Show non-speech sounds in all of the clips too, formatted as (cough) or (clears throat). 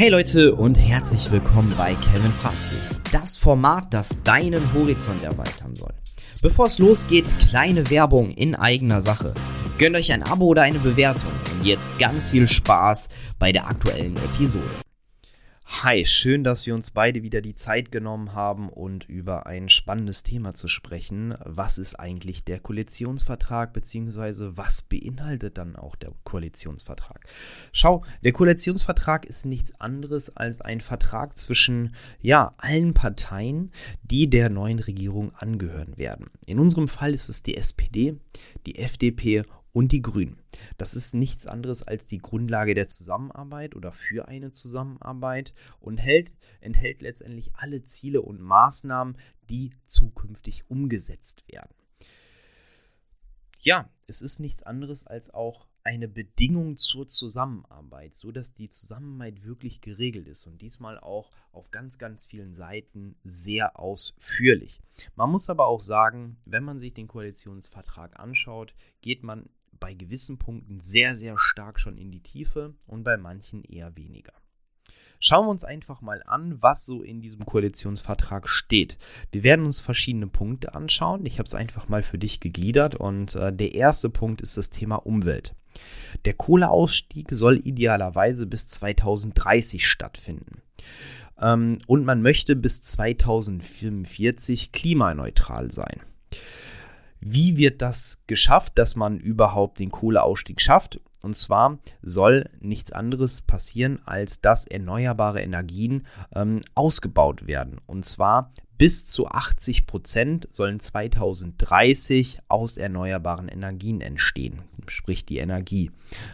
Hey Leute und herzlich willkommen bei Kevin fragt sich. Das Format, das deinen Horizont erweitern soll. Bevor es losgeht, kleine Werbung in eigener Sache. Gönnt euch ein Abo oder eine Bewertung und jetzt ganz viel Spaß bei der aktuellen Episode. Hi, schön, dass wir uns beide wieder die Zeit genommen haben und über ein spannendes Thema zu sprechen. Was ist eigentlich der Koalitionsvertrag beziehungsweise was beinhaltet dann auch der Koalitionsvertrag? Schau, der Koalitionsvertrag ist nichts anderes als ein Vertrag zwischen ja, allen Parteien, die der neuen Regierung angehören werden. In unserem Fall ist es die SPD, die FDP und die Grünen. Das ist nichts anderes als die Grundlage der Zusammenarbeit oder für eine Zusammenarbeit und hält, enthält letztendlich alle Ziele und Maßnahmen, die zukünftig umgesetzt werden. Ja, es ist nichts anderes als auch eine Bedingung zur Zusammenarbeit, so dass die Zusammenarbeit wirklich geregelt ist und diesmal auch auf ganz, ganz vielen Seiten sehr ausführlich. Man muss aber auch sagen, wenn man sich den Koalitionsvertrag anschaut, geht man bei gewissen Punkten sehr, sehr stark schon in die Tiefe und bei manchen eher weniger. Schauen wir uns einfach mal an, was so in diesem Koalitionsvertrag steht. Wir werden uns verschiedene Punkte anschauen. Ich habe es einfach mal für dich gegliedert und äh, der erste Punkt ist das Thema Umwelt. Der Kohleausstieg soll idealerweise bis 2030 stattfinden. Ähm, und man möchte bis 2045 klimaneutral sein. Wie wird das geschafft, dass man überhaupt den Kohleausstieg schafft? Und zwar soll nichts anderes passieren, als dass erneuerbare Energien ähm, ausgebaut werden. Und zwar bis zu 80 Prozent sollen 2030 aus erneuerbaren Energien entstehen, sprich die Energie.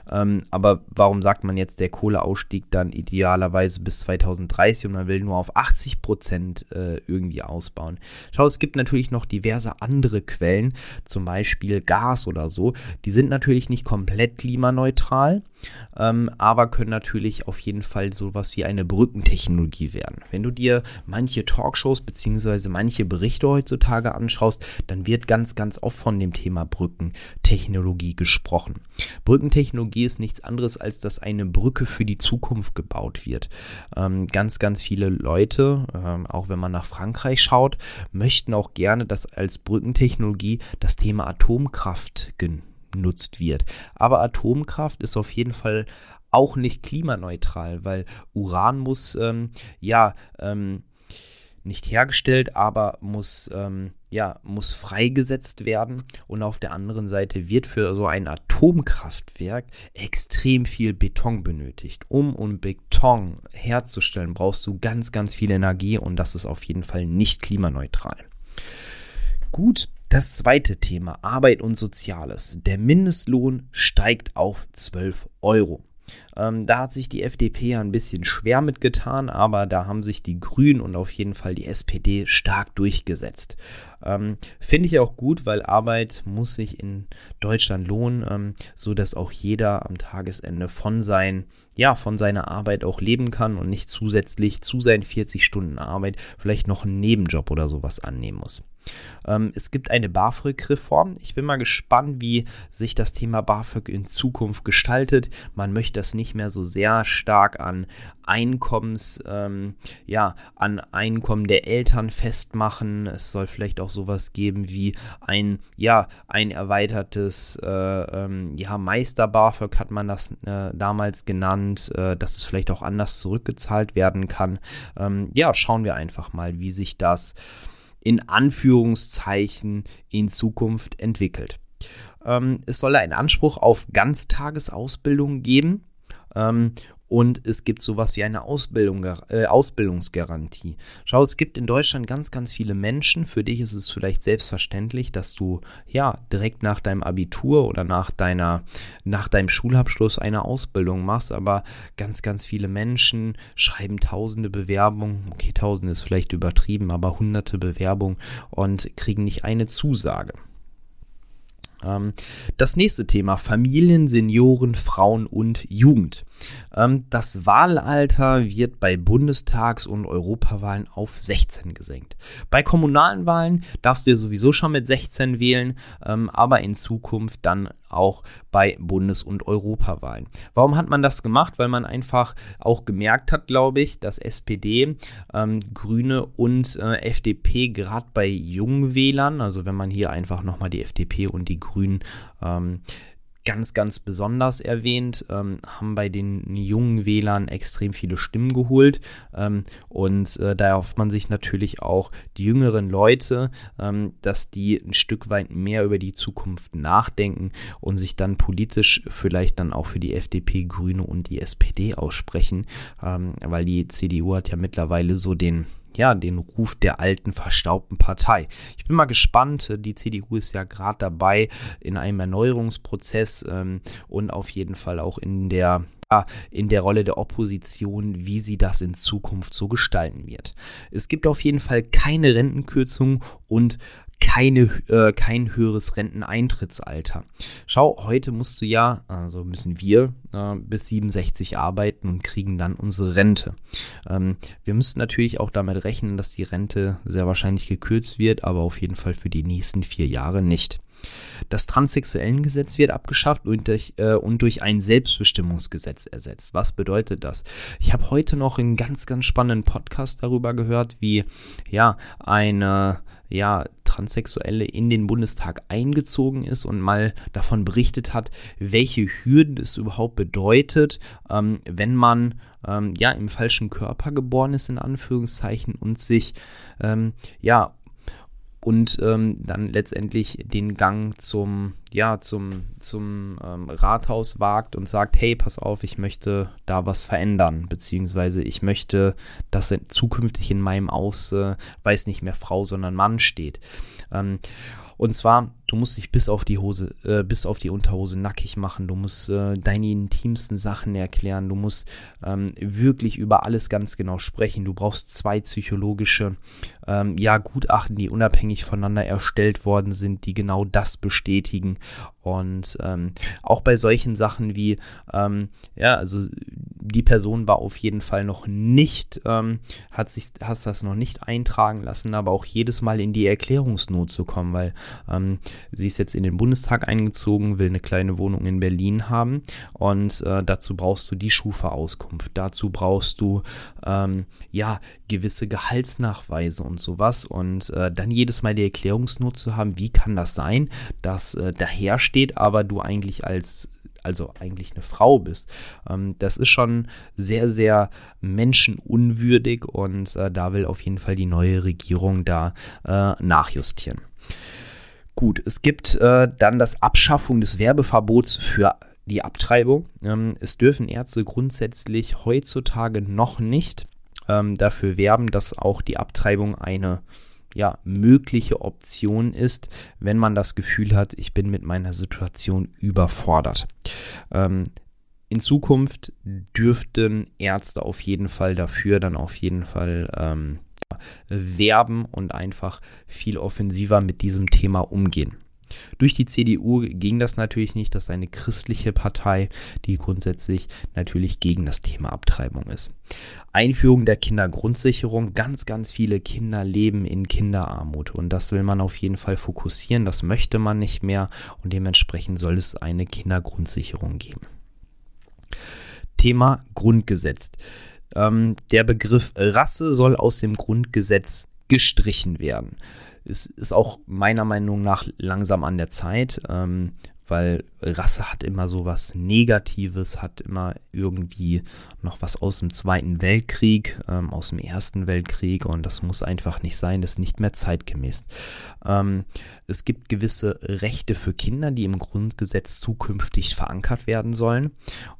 Ähm, aber warum sagt man jetzt der Kohleausstieg dann idealerweise bis 2030 und man will nur auf 80 Prozent äh, irgendwie ausbauen? Schau, es gibt natürlich noch diverse andere Quellen, zum Beispiel Gas oder so. Die sind natürlich nicht komplett klimaneutral ähm, aber können natürlich auf jeden Fall sowas wie eine Brückentechnologie werden. Wenn du dir manche Talkshows bzw. manche Berichte heutzutage anschaust, dann wird ganz, ganz oft von dem Thema Brückentechnologie gesprochen. Brückentechnologie ist nichts anderes, als dass eine Brücke für die Zukunft gebaut wird. Ähm, ganz, ganz viele Leute, ähm, auch wenn man nach Frankreich schaut, möchten auch gerne, dass als Brückentechnologie das Thema Atomkraft genutzt genutzt wird. Aber Atomkraft ist auf jeden Fall auch nicht klimaneutral, weil Uran muss ähm, ja ähm, nicht hergestellt, aber muss ähm, ja muss freigesetzt werden und auf der anderen Seite wird für so ein Atomkraftwerk extrem viel Beton benötigt. Um um Beton herzustellen, brauchst du ganz ganz viel Energie und das ist auf jeden Fall nicht klimaneutral. Gut, das zweite Thema, Arbeit und Soziales. Der Mindestlohn steigt auf 12 Euro. Ähm, da hat sich die FDP ja ein bisschen schwer mitgetan, aber da haben sich die Grünen und auf jeden Fall die SPD stark durchgesetzt. Ähm, Finde ich auch gut, weil Arbeit muss sich in Deutschland lohnen, ähm, so dass auch jeder am Tagesende von sein, ja, von seiner Arbeit auch leben kann und nicht zusätzlich zu seinen 40 Stunden Arbeit vielleicht noch einen Nebenjob oder sowas annehmen muss. Ähm, es gibt eine BAföG-Reform. Ich bin mal gespannt, wie sich das Thema BAföG in Zukunft gestaltet. Man möchte das nicht mehr so sehr stark an Einkommens, ähm, ja, an Einkommen der Eltern festmachen. Es soll vielleicht auch sowas geben wie ein, ja, ein erweitertes, äh, ähm, ja, Meister-BAföG hat man das äh, damals genannt, äh, dass es vielleicht auch anders zurückgezahlt werden kann. Ähm, ja, schauen wir einfach mal, wie sich das in Anführungszeichen in Zukunft entwickelt. Ähm, es soll einen Anspruch auf Ganztagesausbildung geben ähm, und es gibt sowas wie eine Ausbildung, äh, Ausbildungsgarantie. Schau, es gibt in Deutschland ganz, ganz viele Menschen, für dich ist es vielleicht selbstverständlich, dass du ja direkt nach deinem Abitur oder nach deiner, nach deinem Schulabschluss eine Ausbildung machst, aber ganz, ganz viele Menschen schreiben tausende Bewerbungen, okay, tausende ist vielleicht übertrieben, aber hunderte Bewerbungen und kriegen nicht eine Zusage. Ähm, das nächste Thema, Familien, Senioren, Frauen und Jugend. Ähm, das Wahlalter wird bei Bundestags- und Europawahlen auf 16 gesenkt. Bei kommunalen Wahlen darfst du ja sowieso schon mit 16 wählen, ähm, aber in Zukunft dann auch bei Bundes- und Europawahlen. Warum hat man das gemacht? Weil man einfach auch gemerkt hat, glaube ich, dass SPD, ähm, Grüne und äh, FDP gerade bei jungen Wählern, also wenn man hier einfach nochmal die FDP und die Grünen ähm, ganz, ganz besonders erwähnt, ähm, haben bei den jungen Wählern extrem viele Stimmen geholt. Ähm, und äh, da hofft man sich natürlich auch die jüngeren Leute, ähm, dass die ein Stück weit mehr über die Zukunft nachdenken und sich dann politisch vielleicht dann auch für die FDP, Grüne und die SPD aussprechen, ähm, weil die CDU hat ja mittlerweile so den ja, den Ruf der alten, verstaubten Partei. Ich bin mal gespannt. Die CDU ist ja gerade dabei in einem Erneuerungsprozess ähm, und auf jeden Fall auch in der in der Rolle der Opposition, wie sie das in Zukunft so gestalten wird. Es gibt auf jeden Fall keine Rentenkürzung und keine, äh, kein höheres Renteneintrittsalter. Schau, heute musst du ja, also müssen wir äh, bis 67 arbeiten und kriegen dann unsere Rente. Ähm, wir müssen natürlich auch damit rechnen, dass die Rente sehr wahrscheinlich gekürzt wird, aber auf jeden Fall für die nächsten vier Jahre nicht. Das Transsexuellengesetz wird abgeschafft und durch, äh, und durch ein Selbstbestimmungsgesetz ersetzt. Was bedeutet das? Ich habe heute noch einen ganz, ganz spannenden Podcast darüber gehört, wie ja eine ja, Transsexuelle in den Bundestag eingezogen ist und mal davon berichtet hat, welche Hürden es überhaupt bedeutet, ähm, wenn man ähm, ja im falschen Körper geboren ist, in Anführungszeichen, und sich ähm, ja und ähm, dann letztendlich den Gang zum, ja, zum, zum ähm, Rathaus wagt und sagt, hey, pass auf, ich möchte da was verändern, beziehungsweise ich möchte, dass zukünftig in meinem Ausweis nicht mehr Frau, sondern Mann steht. Ähm, und zwar, du musst dich bis auf die Hose, äh, bis auf die Unterhose nackig machen. Du musst äh, deine intimsten Sachen erklären. Du musst ähm, wirklich über alles ganz genau sprechen. Du brauchst zwei psychologische ähm, ja, Gutachten, die unabhängig voneinander erstellt worden sind, die genau das bestätigen. Und ähm, auch bei solchen Sachen wie, ähm, ja, also die Person war auf jeden Fall noch nicht, ähm, hat sich, hast das noch nicht eintragen lassen, aber auch jedes Mal in die Erklärungsnot zu kommen, weil ähm, sie ist jetzt in den Bundestag eingezogen, will eine kleine Wohnung in Berlin haben und äh, dazu brauchst du die Schufa-Auskunft, dazu brauchst du ähm, ja gewisse Gehaltsnachweise und sowas und äh, dann jedes Mal die Erklärungsnot zu haben, wie kann das sein, dass äh, daher steht, aber du eigentlich als also eigentlich eine Frau bist. Ähm, das ist schon sehr, sehr menschenunwürdig und äh, da will auf jeden Fall die neue Regierung da äh, nachjustieren. Gut, es gibt äh, dann das Abschaffung des Werbeverbots für die Abtreibung. Ähm, es dürfen Ärzte grundsätzlich heutzutage noch nicht ähm, dafür werben, dass auch die Abtreibung eine ja, mögliche Option ist, wenn man das Gefühl hat, ich bin mit meiner Situation überfordert. Ähm, in Zukunft dürften Ärzte auf jeden Fall dafür dann auf jeden Fall ähm, werben und einfach viel offensiver mit diesem Thema umgehen. Durch die CDU ging das natürlich nicht. Das ist eine christliche Partei, die grundsätzlich natürlich gegen das Thema Abtreibung ist. Einführung der Kindergrundsicherung. Ganz, ganz viele Kinder leben in Kinderarmut und das will man auf jeden Fall fokussieren. Das möchte man nicht mehr und dementsprechend soll es eine Kindergrundsicherung geben. Thema Grundgesetz. Ähm, der Begriff Rasse soll aus dem Grundgesetz gestrichen werden es ist auch meiner Meinung nach langsam an der Zeit, ähm, weil Rasse hat immer so was Negatives, hat immer irgendwie noch was aus dem Zweiten Weltkrieg, ähm, aus dem Ersten Weltkrieg und das muss einfach nicht sein, das ist nicht mehr zeitgemäß. Ähm, es gibt gewisse Rechte für Kinder, die im Grundgesetz zukünftig verankert werden sollen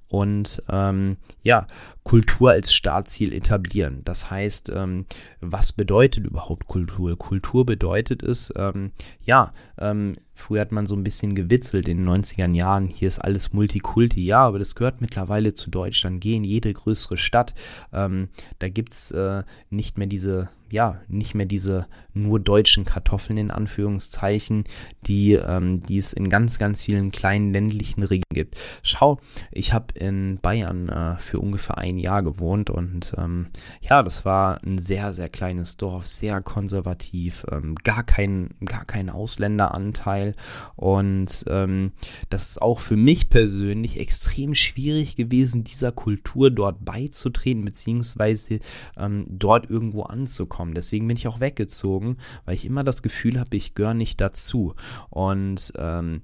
und ähm, ja, Kultur als Startziel etablieren. Das heißt, ähm, was bedeutet überhaupt Kultur? Kultur bedeutet es, ähm, ja, ähm, Früher hat man so ein bisschen gewitzelt in den 90er Jahren, hier ist alles Multikulti. Ja, aber das gehört mittlerweile zu Deutschland. Geh in jede größere Stadt. Ähm, da gibt es äh, nicht mehr diese ja, nicht mehr diese nur deutschen Kartoffeln in Anführungszeichen, die, ähm, die es in ganz, ganz vielen kleinen ländlichen Regionen gibt. Schau, ich habe in Bayern äh, für ungefähr ein Jahr gewohnt und ähm, ja, das war ein sehr, sehr kleines Dorf, sehr konservativ, ähm, gar, kein, gar kein Ausländeranteil und ähm, das ist auch für mich persönlich extrem schwierig gewesen, dieser Kultur dort beizutreten, beziehungsweise ähm, dort irgendwo anzukommen kommen. Deswegen bin ich auch weggezogen, weil ich immer das Gefühl habe, ich gehöre nicht dazu. Und ähm,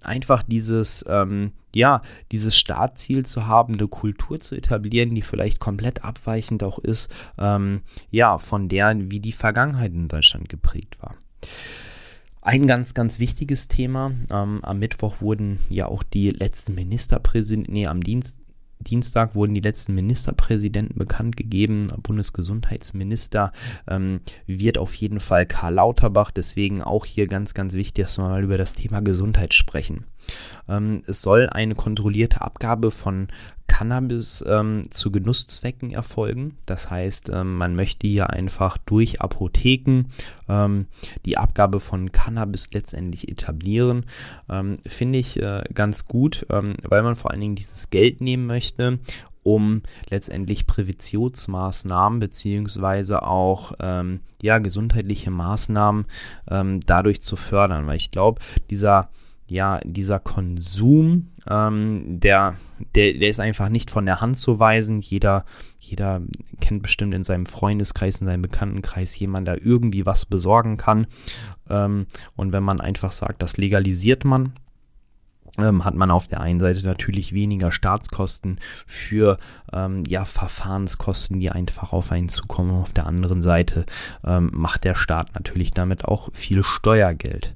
einfach dieses, ähm, ja, dieses Startziel zu haben, eine Kultur zu etablieren, die vielleicht komplett abweichend auch ist, ähm, ja, von der, wie die Vergangenheit in Deutschland geprägt war. Ein ganz, ganz wichtiges Thema. Ähm, am Mittwoch wurden ja auch die letzten Ministerpräsidenten, nee, am Dienst, Dienstag wurden die letzten Ministerpräsidenten bekannt gegeben. Bundesgesundheitsminister ähm, wird auf jeden Fall Karl Lauterbach. Deswegen auch hier ganz, ganz wichtig, dass wir mal über das Thema Gesundheit sprechen. Ähm, es soll eine kontrollierte Abgabe von Cannabis ähm, zu Genusszwecken erfolgen. Das heißt, ähm, man möchte hier einfach durch Apotheken ähm, die Abgabe von Cannabis letztendlich etablieren. Ähm, finde ich äh, ganz gut, ähm, weil man vor allen Dingen dieses Geld nehmen möchte um letztendlich Präventionsmaßnahmen beziehungsweise auch ähm, ja, gesundheitliche Maßnahmen dadurch zu fördern. Weil ich glaube, dieser ja, dieser Konsum, ähm, der, der, der ist einfach nicht von der Hand zu weisen. Jeder, jeder kennt bestimmt in seinem Freundeskreis, in seinem Bekanntenkreis jemanden, der irgendwie was besorgen kann. Ähm, und wenn man einfach sagt, das legalisiert man, ähm, hat man auf der einen Seite natürlich weniger Staatskosten für ähm, ja, Verfahrenskosten, die einfach auf einen zukommen. Auf der anderen Seite ähm, macht der Staat natürlich damit auch viel Steuergeld.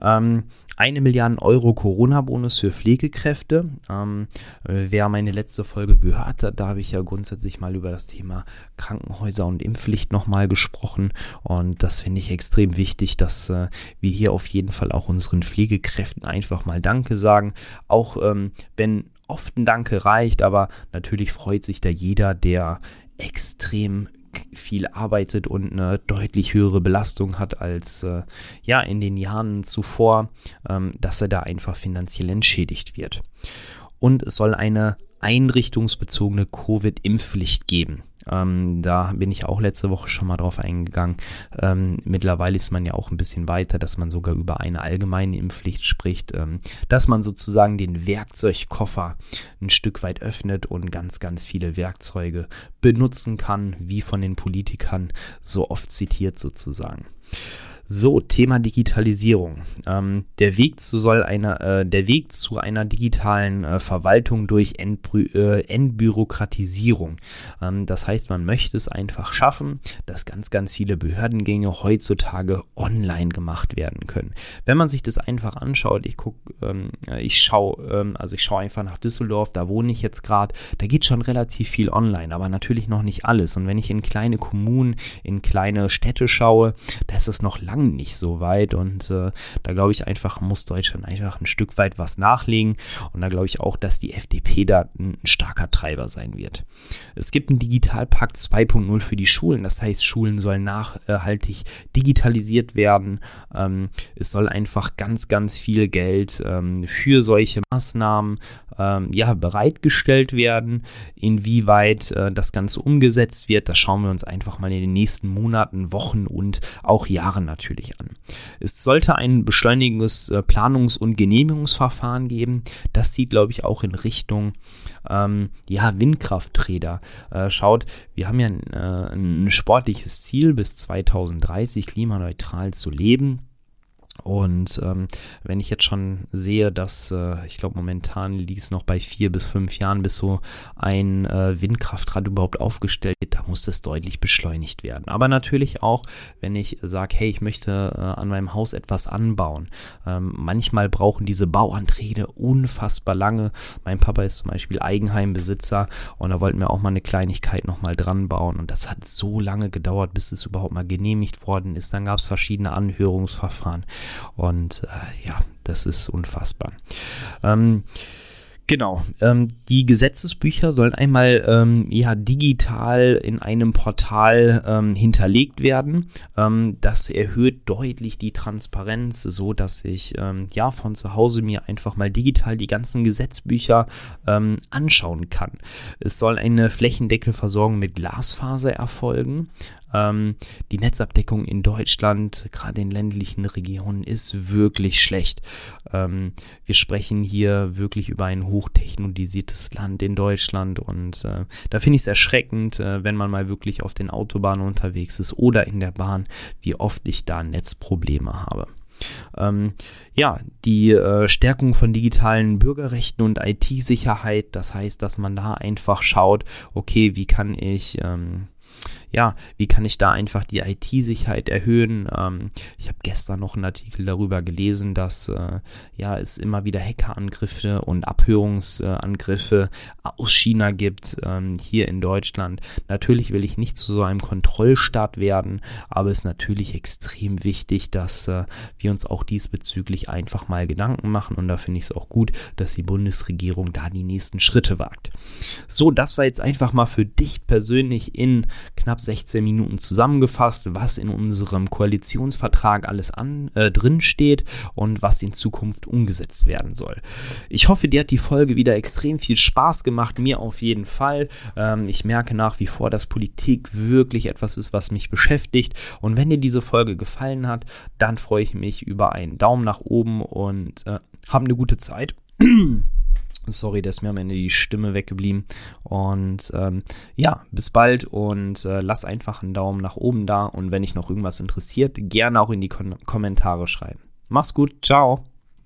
Ähm, eine Milliarde Euro Corona-Bonus für Pflegekräfte. Ähm, wer meine letzte Folge gehört hat, da habe ich ja grundsätzlich mal über das Thema Krankenhäuser und Impfpflicht nochmal gesprochen. Und das finde ich extrem wichtig, dass äh, wir hier auf jeden Fall auch unseren Pflegekräften einfach mal Danke sagen. Auch ähm, wenn oft ein Danke reicht, aber natürlich freut sich da jeder, der extrem viel arbeitet und eine deutlich höhere Belastung hat als äh, ja in den Jahren zuvor, ähm, dass er da einfach finanziell entschädigt wird. Und es soll eine einrichtungsbezogene Covid-Impfpflicht geben. Ähm, da bin ich auch letzte Woche schon mal drauf eingegangen. Ähm, mittlerweile ist man ja auch ein bisschen weiter, dass man sogar über eine allgemeine Impfpflicht spricht, ähm, dass man sozusagen den Werkzeugkoffer ein Stück weit öffnet und ganz, ganz viele Werkzeuge benutzen kann, wie von den Politikern so oft zitiert sozusagen. So, Thema Digitalisierung. Ähm, der, Weg zu soll einer, äh, der Weg zu einer digitalen äh, Verwaltung durch Entbü äh, Entbürokratisierung. Ähm, das heißt, man möchte es einfach schaffen, dass ganz, ganz viele Behördengänge heutzutage online gemacht werden können. Wenn man sich das einfach anschaut, ich gucke, ähm, ich schaue, ähm, also ich schaue einfach nach Düsseldorf, da wohne ich jetzt gerade, da geht schon relativ viel online, aber natürlich noch nicht alles. Und wenn ich in kleine Kommunen, in kleine Städte schaue, da ist es noch lange lang nicht so weit und äh, da glaube ich einfach, muss Deutschland einfach ein Stück weit was nachlegen und da glaube ich auch, dass die FDP da ein, starker Treiber sein wird. Es gibt einen Digitalpakt 2.0 für die Schulen, das heißt, Schulen sollen nachhaltig digitalisiert werden. Ähm, es soll einfach ganz, ganz viel Geld ähm, für solche Maßnahmen ähm, ja, bereitgestellt werden. Inwieweit äh, das Ganze umgesetzt wird, das schauen wir uns einfach mal in den nächsten Monaten, Wochen und auch Jahren natürlich an. Es sollte ein beschleunigendes äh, Planungs- und Genehmigungsverfahren geben. Das sieht, glaube ich, auch in Richtung ähm, ja, Windkrafträder. Äh, schaut, wir haben ja ein, äh, ein sportliches Ziel, bis 2030 klimaneutral zu leben. Und ähm, wenn ich jetzt schon sehe, dass äh, ich glaube momentan liegt es noch bei vier bis fünf Jahren, bis so ein äh, Windkraftrad überhaupt aufgestellt wird, da muss das deutlich beschleunigt werden. Aber natürlich auch, wenn ich sage, hey, ich möchte äh, an meinem Haus etwas anbauen. Ähm, manchmal brauchen diese Bauanträge unfassbar lange. Mein Papa ist zum Beispiel Eigenheimbesitzer und da wollten wir auch mal eine Kleinigkeit nochmal dran bauen. Und das hat so lange gedauert, bis es überhaupt mal genehmigt worden ist. Dann gab es verschiedene Anhörungsverfahren. Und äh, ja, das ist unfassbar. Ähm, Genau. Ähm, die Gesetzesbücher sollen einmal ähm, ja digital in einem Portal ähm, hinterlegt werden. Ähm, das erhöht deutlich die Transparenz, so dass ich ähm, ja von zu Hause mir einfach mal digital die ganzen Gesetzbücher ähm, anschauen kann. Es soll eine flächendeckende Versorgung mit Glasfaser erfolgen. Ähm, die Netzabdeckung in Deutschland, gerade in ländlichen Regionen, ist wirklich schlecht. Ähm, wir sprechen hier wirklich über ein hochtechnologisiertes Land in Deutschland und äh, da finde ich es erschreckend, äh, wenn man mal wirklich auf den Autobahnen unterwegs ist oder in der Bahn, wie oft ich da Netzprobleme habe. Ähm, ja, die äh, Stärkung von digitalen Bürgerrechten und IT-Sicherheit, das heißt, dass man da einfach schaut, okay, wie kann ich ähm, ja, wie kann ich da einfach die IT-Sicherheit erhöhen? Ähm, ich habe gestern noch einen Artikel darüber gelesen, dass äh, ja, es immer wieder Hackerangriffe und Abhörungsangriffe aus China gibt, ähm, hier in Deutschland. Natürlich will ich nicht zu so einem Kontrollstaat werden, aber es ist natürlich extrem wichtig, dass äh, wir uns auch diesbezüglich einfach mal Gedanken machen und da finde ich es auch gut, dass die Bundesregierung da die nächsten Schritte wagt. So, das war jetzt einfach mal für dich persönlich in knapp 16 Minuten zusammengefasst, was in unserem Koalitionsvertrag alles an, äh, drin steht und was in Zukunft umgesetzt werden soll. Ich hoffe, dir hat die Folge wieder extrem viel Spaß gemacht, mir auf jeden Fall. Ähm, ich merke nach wie vor, dass Politik wirklich etwas ist, was mich beschäftigt. Und wenn dir diese Folge gefallen hat, dann freue ich mich über einen Daumen nach oben und äh, hab eine gute Zeit. (clears throat) Sorry, da ist mir am Ende die Stimme weggeblieben. Und ähm, ja, bis bald und äh, lass einfach einen Daumen nach oben da. Und wenn dich noch irgendwas interessiert, gerne auch in die Kon Kommentare schreiben. Mach's gut, ciao.